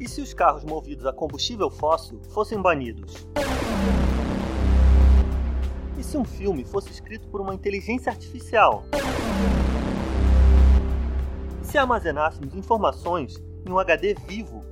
E se os carros movidos a combustível fóssil fossem banidos? E se um filme fosse escrito por uma inteligência artificial? E se armazenássemos informações em um HD vivo?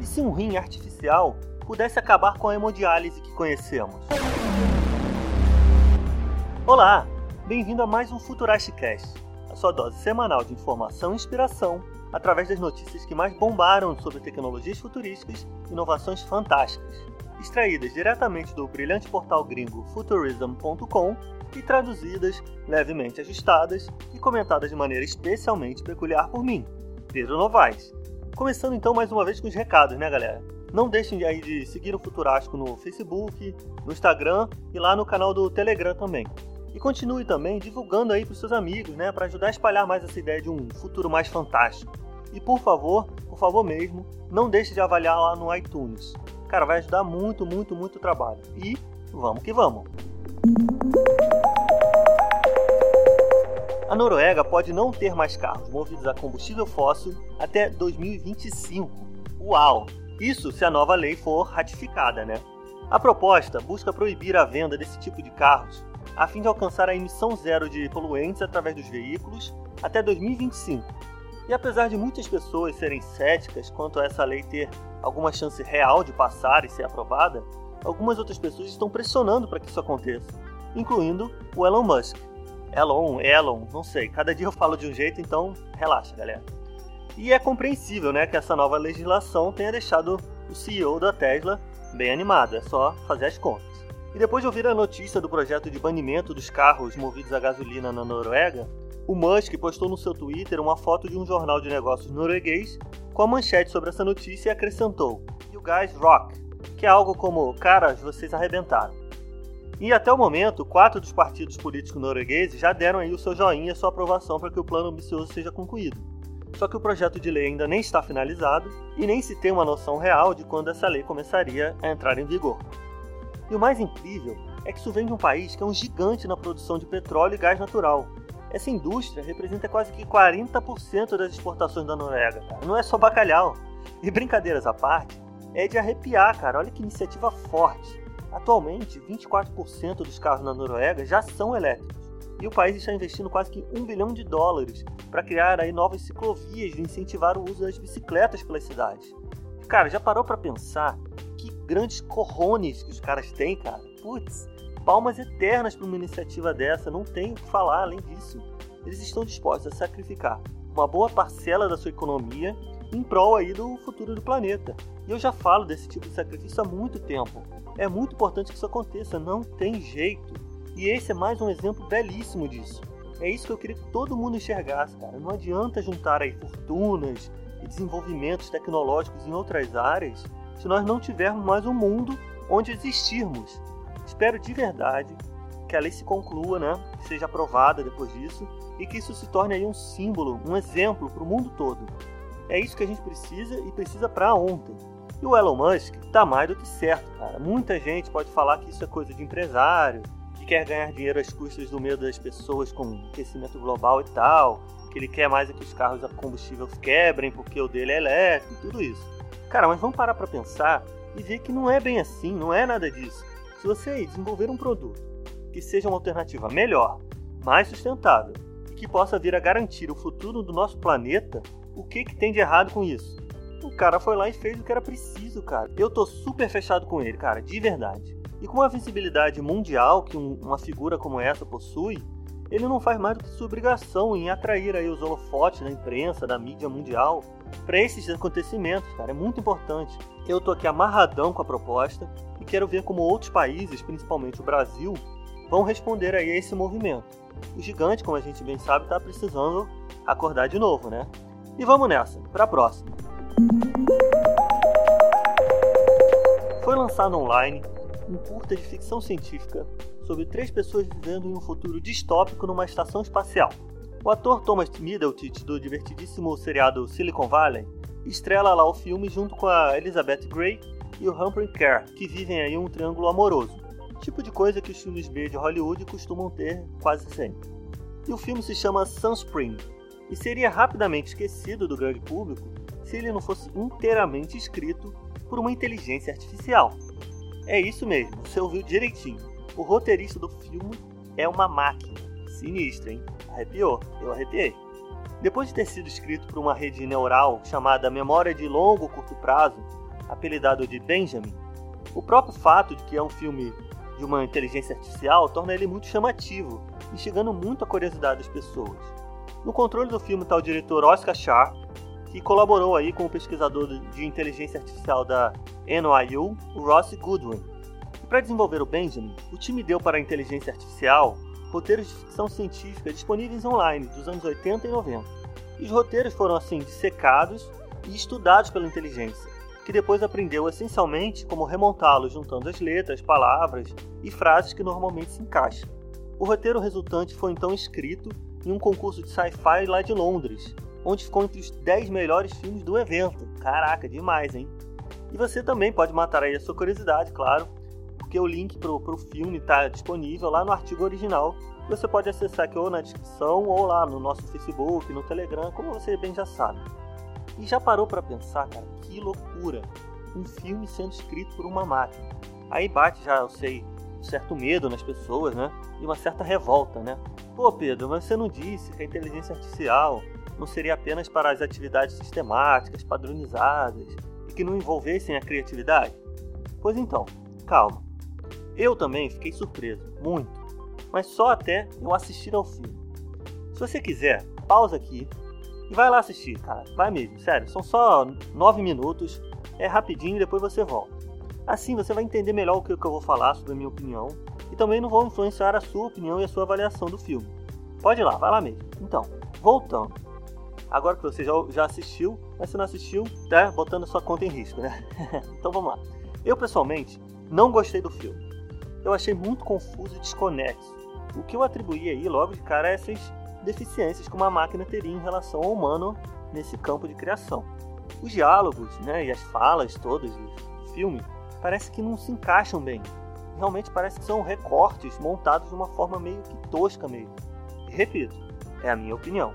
E se um rim artificial pudesse acabar com a hemodiálise que conhecemos? Olá, bem-vindo a mais um Futurastcast, a sua dose semanal de informação e inspiração através das notícias que mais bombaram sobre tecnologias futurísticas e inovações fantásticas, extraídas diretamente do brilhante portal gringo futurism.com e traduzidas, levemente ajustadas e comentadas de maneira especialmente peculiar por mim, Pedro Novaes. Começando então mais uma vez com os recados, né, galera? Não deixem aí de seguir o Futurástico no Facebook, no Instagram e lá no canal do Telegram também. E continue também divulgando aí para seus amigos, né, para ajudar a espalhar mais essa ideia de um futuro mais fantástico. E por favor, por favor mesmo, não deixe de avaliar lá no iTunes. Cara, vai ajudar muito, muito, muito o trabalho. E vamos que vamos. A Noruega pode não ter mais carros movidos a combustível fóssil até 2025. Uau! Isso se a nova lei for ratificada, né? A proposta busca proibir a venda desse tipo de carros a fim de alcançar a emissão zero de poluentes através dos veículos até 2025. E apesar de muitas pessoas serem céticas quanto a essa lei ter alguma chance real de passar e ser aprovada, algumas outras pessoas estão pressionando para que isso aconteça, incluindo o Elon Musk. Elon, Elon, não sei, cada dia eu falo de um jeito, então relaxa, galera. E é compreensível né, que essa nova legislação tenha deixado o CEO da Tesla bem animado, é só fazer as contas. E depois de ouvir a notícia do projeto de banimento dos carros movidos a gasolina na Noruega, o Musk postou no seu Twitter uma foto de um jornal de negócios norueguês com a manchete sobre essa notícia e acrescentou: You guys rock, que é algo como caras, vocês arrebentaram. E até o momento, quatro dos partidos políticos noruegueses já deram aí o seu joinha e sua aprovação para que o plano ambicioso seja concluído. Só que o projeto de lei ainda nem está finalizado e nem se tem uma noção real de quando essa lei começaria a entrar em vigor. E o mais incrível é que isso vem de um país que é um gigante na produção de petróleo e gás natural. Essa indústria representa quase que 40% das exportações da Noruega. Não é só bacalhau. E brincadeiras à parte, é de arrepiar, cara. Olha que iniciativa forte. Atualmente, 24% dos carros na Noruega já são elétricos. E o país está investindo quase que um bilhão de dólares para criar aí novas ciclovias e incentivar o uso das bicicletas pelas cidades. Cara, já parou para pensar que grandes corrones que os caras têm, cara? Putz, palmas eternas para uma iniciativa dessa, não tem o que falar além disso. Eles estão dispostos a sacrificar uma boa parcela da sua economia em prol aí do futuro do planeta. E eu já falo desse tipo de sacrifício há muito tempo. É muito importante que isso aconteça, não tem jeito. E esse é mais um exemplo belíssimo disso. É isso que eu queria que todo mundo enxergasse, cara. Não adianta juntar aí fortunas e desenvolvimentos tecnológicos em outras áreas se nós não tivermos mais um mundo onde existirmos. Espero de verdade que a lei se conclua, né, seja aprovada depois disso e que isso se torne aí um símbolo, um exemplo para o mundo todo. É isso que a gente precisa e precisa para ontem. E o Elon Musk tá mais do que certo, cara. Muita gente pode falar que isso é coisa de empresário, que quer ganhar dinheiro às custas do medo das pessoas com aquecimento global e tal, que ele quer mais é que os carros a combustível quebrem porque o dele é elétrico e tudo isso. Cara, mas vamos parar para pensar e ver que não é bem assim, não é nada disso. Se você desenvolver um produto que seja uma alternativa melhor, mais sustentável e que possa vir a garantir o futuro do nosso planeta, o que, que tem de errado com isso? O cara foi lá e fez o que era preciso, cara. Eu tô super fechado com ele, cara, de verdade. E com a visibilidade mundial que um, uma figura como essa possui, ele não faz mais do que sua obrigação em atrair aí os holofotes da imprensa, da mídia mundial, para esses acontecimentos, cara. É muito importante. Eu tô aqui amarradão com a proposta e quero ver como outros países, principalmente o Brasil, vão responder aí a esse movimento. O gigante, como a gente bem sabe, está precisando acordar de novo, né? E vamos nessa, para a próxima. Foi lançado online um curta de ficção científica sobre três pessoas vivendo em um futuro distópico numa estação espacial. O ator Thomas Middleton, do divertidíssimo seriado Silicon Valley, estrela lá o filme junto com a Elizabeth Grey e o Humphrey Kerr, que vivem aí um triângulo amoroso. Tipo de coisa que os filmes B de Hollywood costumam ter quase sempre. E o filme se chama Sunspring. e seria rapidamente esquecido do grande público se ele não fosse inteiramente escrito por uma inteligência artificial. É isso mesmo, você ouviu direitinho. O roteirista do filme é uma máquina. Sinistra, hein? Arrepiou, eu arrepiei. Depois de ter sido escrito por uma rede neural chamada Memória de Longo Curto Prazo, apelidado de Benjamin, o próprio fato de que é um filme de uma inteligência artificial torna ele muito chamativo, instigando muito a curiosidade das pessoas. No controle do filme está o diretor Oscar Sharp, que colaborou aí com o pesquisador de inteligência artificial da NYU, Ross Goodwin. Para desenvolver o Benjamin, o time deu para a inteligência artificial roteiros de ficção científica disponíveis online dos anos 80 e 90. E os roteiros foram assim dissecados e estudados pela inteligência, que depois aprendeu essencialmente como remontá-los juntando as letras, palavras e frases que normalmente se encaixam. O roteiro resultante foi então escrito em um concurso de sci-fi lá de Londres, onde ficou entre os 10 melhores filmes do evento. Caraca, demais, hein? E você também pode matar aí a sua curiosidade, claro, porque o link para o filme está disponível lá no artigo original. Você pode acessar aqui ou na descrição ou lá no nosso Facebook, no Telegram, como você bem já sabe. E já parou para pensar, cara, que loucura! Um filme sendo escrito por uma máquina. Aí bate já, eu sei, um certo medo nas pessoas, né? E uma certa revolta, né? Pô, Pedro, mas você não disse que a inteligência artificial não seria apenas para as atividades sistemáticas, padronizadas e que não envolvessem a criatividade? Pois então, calma. Eu também fiquei surpreso, muito, mas só até eu assistir ao filme. Se você quiser, pausa aqui e vai lá assistir, cara. Vai mesmo, sério. São só nove minutos, é rapidinho e depois você volta. Assim você vai entender melhor o que eu vou falar sobre a minha opinião e também não vou influenciar a sua opinião e a sua avaliação do filme. Pode ir lá, vai lá mesmo. Então, voltando. Agora que você já, já assistiu, mas se não assistiu, tá botando sua conta em risco, né? então vamos lá. Eu pessoalmente não gostei do filme. Eu achei muito confuso e desconexo. O que eu atribuí aí logo de cara é essas deficiências que uma máquina teria em relação ao humano nesse campo de criação. Os diálogos né, e as falas todas do filme parece que não se encaixam bem. Realmente parece que são recortes montados de uma forma meio que tosca mesmo. E repito, é a minha opinião.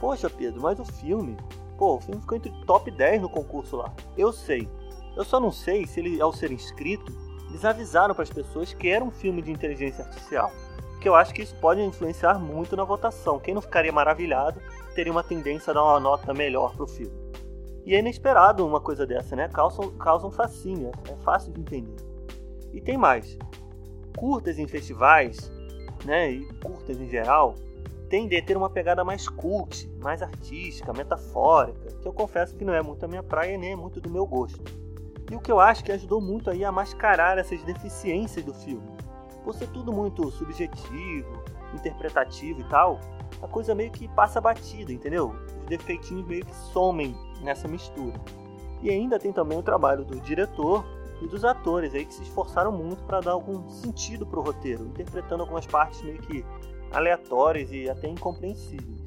Poxa, Pedro, mas o filme. Pô, o filme ficou entre top 10 no concurso lá. Eu sei. Eu só não sei se ele, ao ser inscrito, eles avisaram para as pessoas que era um filme de inteligência artificial. Que eu acho que isso pode influenciar muito na votação. Quem não ficaria maravilhado teria uma tendência a dar uma nota melhor pro filme. E é inesperado uma coisa dessa, né? Causa, causa um fascínio, é fácil de entender. E tem mais. Curtas em festivais, né, e curtas em geral, tendem a ter uma pegada mais cult, mais artística, metafórica, que eu confesso que não é muito a minha praia nem é muito do meu gosto. E o que eu acho que ajudou muito aí a mascarar essas deficiências do filme. Por ser tudo muito subjetivo, interpretativo e tal, a coisa meio que passa batida, entendeu? Os defeitinhos meio que somem nessa mistura. E ainda tem também o trabalho do diretor e dos atores aí que se esforçaram muito para dar algum sentido pro roteiro, interpretando algumas partes meio que aleatórias e até incompreensíveis.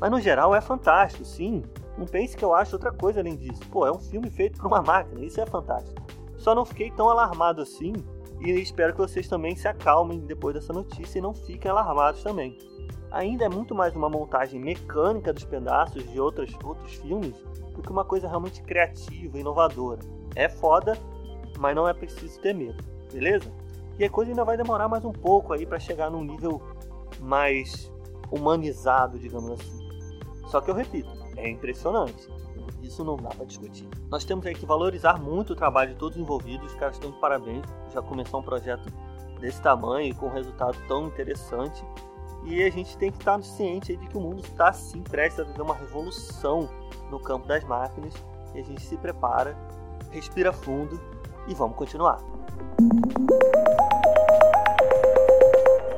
Mas no geral é fantástico, sim. Não pense que eu acho outra coisa além disso. Pô, é um filme feito por uma máquina, isso é fantástico. Só não fiquei tão alarmado assim e espero que vocês também se acalmem depois dessa notícia e não fiquem alarmados também. Ainda é muito mais uma montagem mecânica dos pedaços de outros, outros filmes do que uma coisa realmente criativa, inovadora. É foda, mas não é preciso ter medo, beleza? E a coisa ainda vai demorar mais um pouco aí para chegar num nível mais humanizado, digamos assim. Só que eu repito, é impressionante. Isso não dá para discutir. Nós temos aí que valorizar muito o trabalho de todos os envolvidos. Os caras estão de parabéns. Já começou um projeto desse tamanho e com um resultado tão interessante. E a gente tem que estar ciente de que o mundo está sim prestes a viver uma revolução no campo das máquinas. E a gente se prepara, respira fundo e vamos continuar.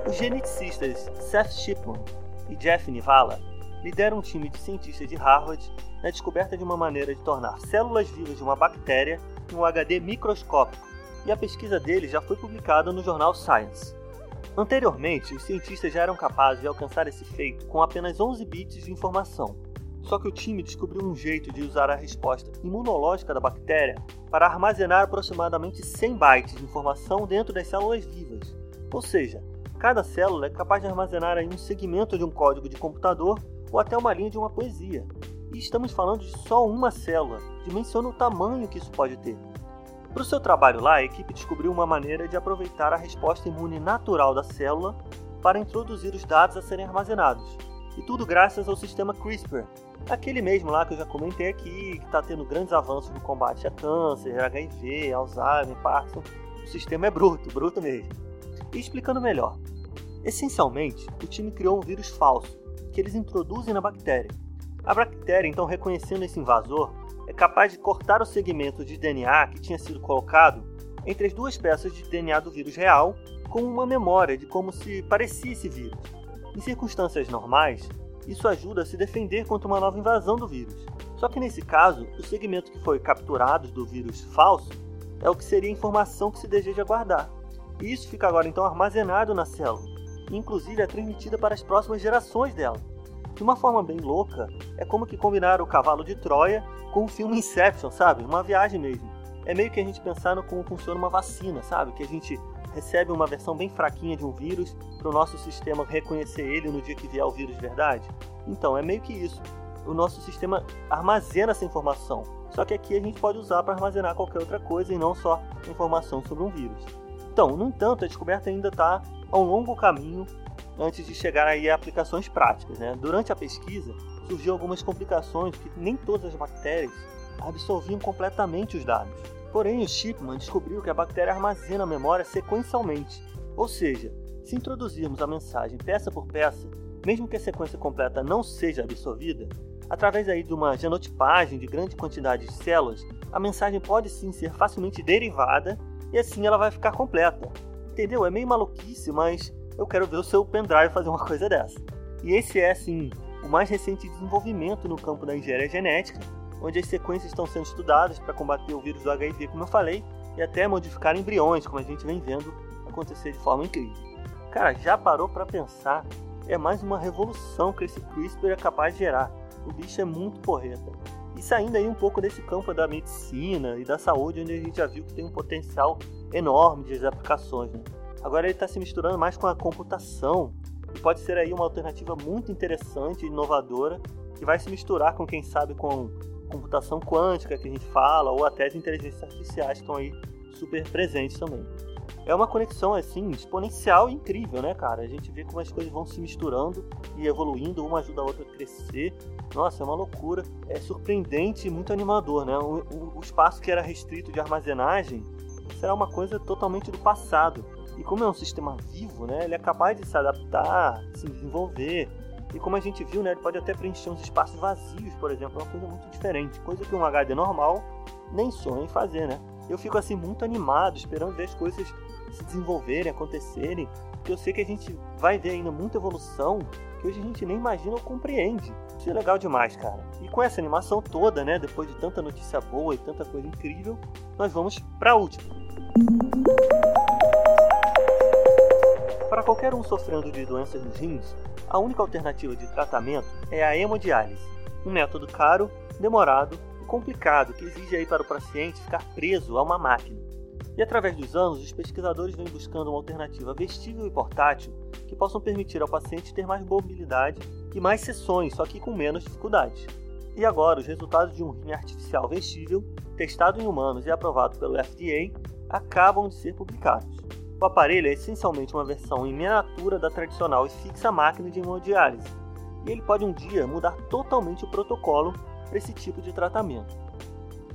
Os geneticistas Seth Shipman e Jeff Nivala lideram um time de cientistas de Harvard na descoberta de uma maneira de tornar células vivas de uma bactéria em um HD microscópico, e a pesquisa deles já foi publicada no jornal Science. Anteriormente, os cientistas já eram capazes de alcançar esse feito com apenas 11 bits de informação. Só que o time descobriu um jeito de usar a resposta imunológica da bactéria para armazenar aproximadamente 100 bytes de informação dentro das células vivas. Ou seja, Cada célula é capaz de armazenar um segmento de um código de computador ou até uma linha de uma poesia. E estamos falando de só uma célula, dimensiona o tamanho que isso pode ter. Para o seu trabalho lá, a equipe descobriu uma maneira de aproveitar a resposta imune natural da célula para introduzir os dados a serem armazenados. E tudo graças ao sistema CRISPR, aquele mesmo lá que eu já comentei aqui, que está tendo grandes avanços no combate a câncer, HIV, Alzheimer, Parkinson. O sistema é bruto, bruto mesmo. E explicando melhor, essencialmente, o time criou um vírus falso que eles introduzem na bactéria. A bactéria, então, reconhecendo esse invasor, é capaz de cortar o segmento de DNA que tinha sido colocado entre as duas peças de DNA do vírus real, com uma memória de como se parecia esse vírus. Em circunstâncias normais, isso ajuda a se defender contra uma nova invasão do vírus. Só que nesse caso, o segmento que foi capturado do vírus falso é o que seria a informação que se deseja guardar. E isso fica agora então armazenado na célula, inclusive é transmitida para as próximas gerações dela. De uma forma bem louca, é como que combinar o cavalo de Troia com o filme Inception, sabe? Uma viagem mesmo. É meio que a gente pensando como funciona uma vacina, sabe? Que a gente recebe uma versão bem fraquinha de um vírus para o nosso sistema reconhecer ele no dia que vier o vírus de verdade? Então, é meio que isso. O nosso sistema armazena essa informação. Só que aqui a gente pode usar para armazenar qualquer outra coisa e não só informação sobre um vírus. Então, no entanto, a descoberta ainda está a um longo caminho antes de chegar aí a aplicações práticas. Né? Durante a pesquisa, surgiu algumas complicações que nem todas as bactérias absorviam completamente os dados. Porém, o Shipman descobriu que a bactéria armazena a memória sequencialmente, ou seja, se introduzirmos a mensagem peça por peça, mesmo que a sequência completa não seja absorvida, através aí de uma genotipagem de grande quantidade de células, a mensagem pode sim ser facilmente derivada e assim ela vai ficar completa. Entendeu? É meio maluquice, mas eu quero ver o seu pendrive fazer uma coisa dessa. E esse é, sim, o mais recente desenvolvimento no campo da engenharia genética onde as sequências estão sendo estudadas para combater o vírus do HIV, como eu falei, e até modificar embriões, como a gente vem vendo acontecer de forma incrível. Cara, já parou para pensar? É mais uma revolução que esse CRISPR é capaz de gerar. O bicho é muito porreta. E saindo aí um pouco desse campo da medicina e da saúde, onde a gente já viu que tem um potencial enorme de aplicações. Né? Agora ele está se misturando mais com a computação e pode ser aí uma alternativa muito interessante e inovadora que vai se misturar com quem sabe com computação quântica que a gente fala, ou até as inteligências artificiais que estão aí super presentes também. É uma conexão assim exponencial e incrível, né, cara? A gente vê como as coisas vão se misturando e evoluindo, uma ajuda a outra a crescer. Nossa, é uma loucura. É surpreendente e muito animador, né? O, o, o espaço que era restrito de armazenagem será uma coisa totalmente do passado. E como é um sistema vivo, né, ele é capaz de se adaptar, se desenvolver, e como a gente viu, né, ele pode até preencher uns espaços vazios, por exemplo, é uma coisa muito diferente, coisa que um HD normal nem sonha em fazer, né? Eu fico assim muito animado, esperando ver as coisas se desenvolverem, acontecerem, porque eu sei que a gente vai ver ainda muita evolução que hoje a gente nem imagina ou compreende. Isso é legal demais, cara. E com essa animação toda, né, depois de tanta notícia boa e tanta coisa incrível, nós vamos para a última. Para qualquer um sofrendo de doenças nos rins, a única alternativa de tratamento é a hemodiálise, um método caro, demorado e complicado que exige aí para o paciente ficar preso a uma máquina. E através dos anos, os pesquisadores vêm buscando uma alternativa vestível e portátil que possam permitir ao paciente ter mais mobilidade e mais sessões, só que com menos dificuldades. E agora, os resultados de um rim artificial vestível, testado em humanos e aprovado pelo FDA, acabam de ser publicados. O aparelho é essencialmente uma versão em miniatura da tradicional e fixa máquina de hemodiálise, e ele pode um dia mudar totalmente o protocolo para esse tipo de tratamento.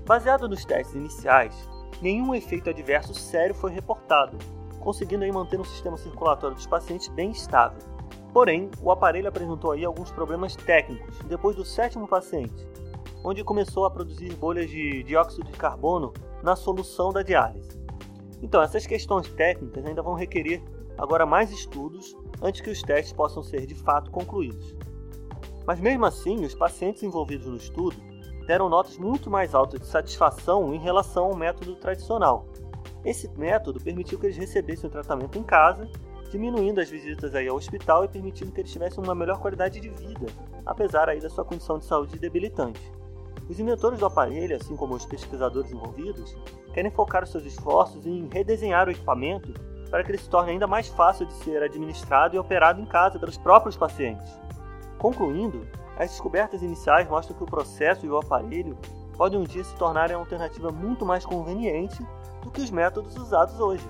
Baseado nos testes iniciais, nenhum efeito adverso sério foi reportado, conseguindo aí manter o sistema circulatório dos pacientes bem estável. Porém, o aparelho apresentou aí alguns problemas técnicos depois do sétimo paciente, onde começou a produzir bolhas de dióxido de carbono na solução da diálise. Então, essas questões técnicas ainda vão requerer agora mais estudos antes que os testes possam ser de fato concluídos. Mas mesmo assim, os pacientes envolvidos no estudo deram notas muito mais altas de satisfação em relação ao método tradicional. Esse método permitiu que eles recebessem o tratamento em casa, diminuindo as visitas aí ao hospital e permitindo que eles tivessem uma melhor qualidade de vida, apesar aí da sua condição de saúde debilitante. Os inventores do aparelho, assim como os pesquisadores envolvidos, querem focar os seus esforços em redesenhar o equipamento para que ele se torne ainda mais fácil de ser administrado e operado em casa pelos próprios pacientes. Concluindo, as descobertas iniciais mostram que o processo e o aparelho podem um dia se tornarem uma alternativa muito mais conveniente do que os métodos usados hoje.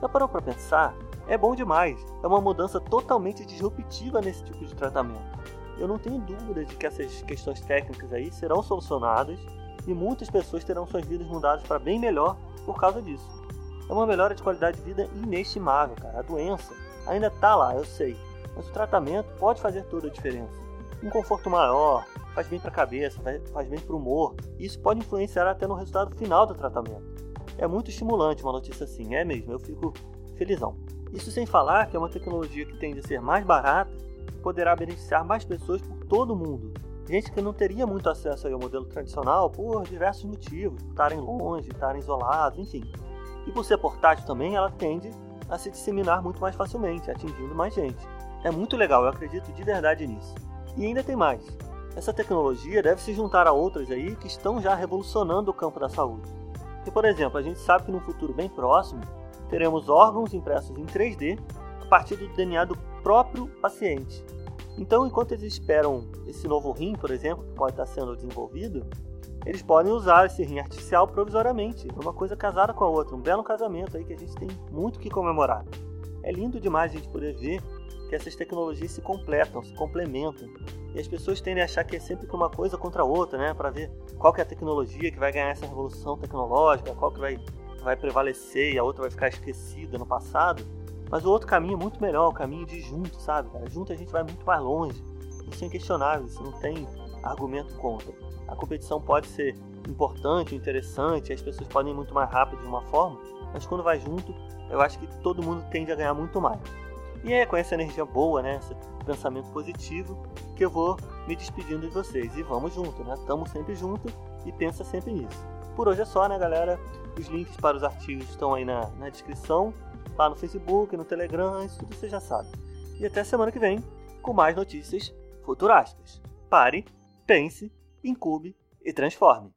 Já parou para pensar? É bom demais, é uma mudança totalmente disruptiva nesse tipo de tratamento. Eu não tenho dúvida de que essas questões técnicas aí serão solucionadas e muitas pessoas terão suas vidas mudadas para bem melhor por causa disso. É uma melhora de qualidade de vida inestimável, cara. A doença ainda está lá, eu sei, mas o tratamento pode fazer toda a diferença. Um conforto maior, faz bem para a cabeça, faz bem para o humor, isso pode influenciar até no resultado final do tratamento. É muito estimulante uma notícia assim, é mesmo, eu fico felizão. Isso sem falar que é uma tecnologia que tende a ser mais barata e poderá beneficiar mais pessoas por todo o mundo. Gente que não teria muito acesso ao modelo tradicional por diversos motivos, por estarem longe, estarem isolados, enfim. E por ser portátil também, ela tende a se disseminar muito mais facilmente, atingindo mais gente. É muito legal, eu acredito de verdade nisso. E ainda tem mais. Essa tecnologia deve se juntar a outras aí que estão já revolucionando o campo da saúde. E, por exemplo, a gente sabe que no futuro bem próximo teremos órgãos impressos em 3D a partir do DNA do próprio paciente. Então, enquanto eles esperam esse novo rim, por exemplo, que pode estar sendo desenvolvido, eles podem usar esse rim artificial provisoriamente, uma coisa casada com a outra, um belo casamento aí que a gente tem muito que comemorar. É lindo demais a gente poder ver que essas tecnologias se completam, se complementam. E as pessoas tendem a achar que é sempre uma coisa contra a outra, né? Para ver qual que é a tecnologia que vai ganhar essa revolução tecnológica, qual que vai, vai prevalecer e a outra vai ficar esquecida no passado. Mas o outro caminho é muito melhor, o caminho de junto, sabe? Cara? Junto a gente vai muito mais longe. Isso é inquestionável, isso não tem argumento contra. A competição pode ser importante, interessante, as pessoas podem ir muito mais rápido de uma forma, mas quando vai junto, eu acho que todo mundo tende a ganhar muito mais. E é com essa energia boa, né, esse pensamento positivo, que eu vou me despedindo de vocês. E vamos junto, né? Tamo sempre junto e pensa sempre nisso. Por hoje é só, né, galera? Os links para os artigos estão aí na, na descrição, lá no Facebook, no Telegram, isso tudo você já sabe. E até semana que vem com mais notícias futurísticas. Pare, pense, incube e transforme.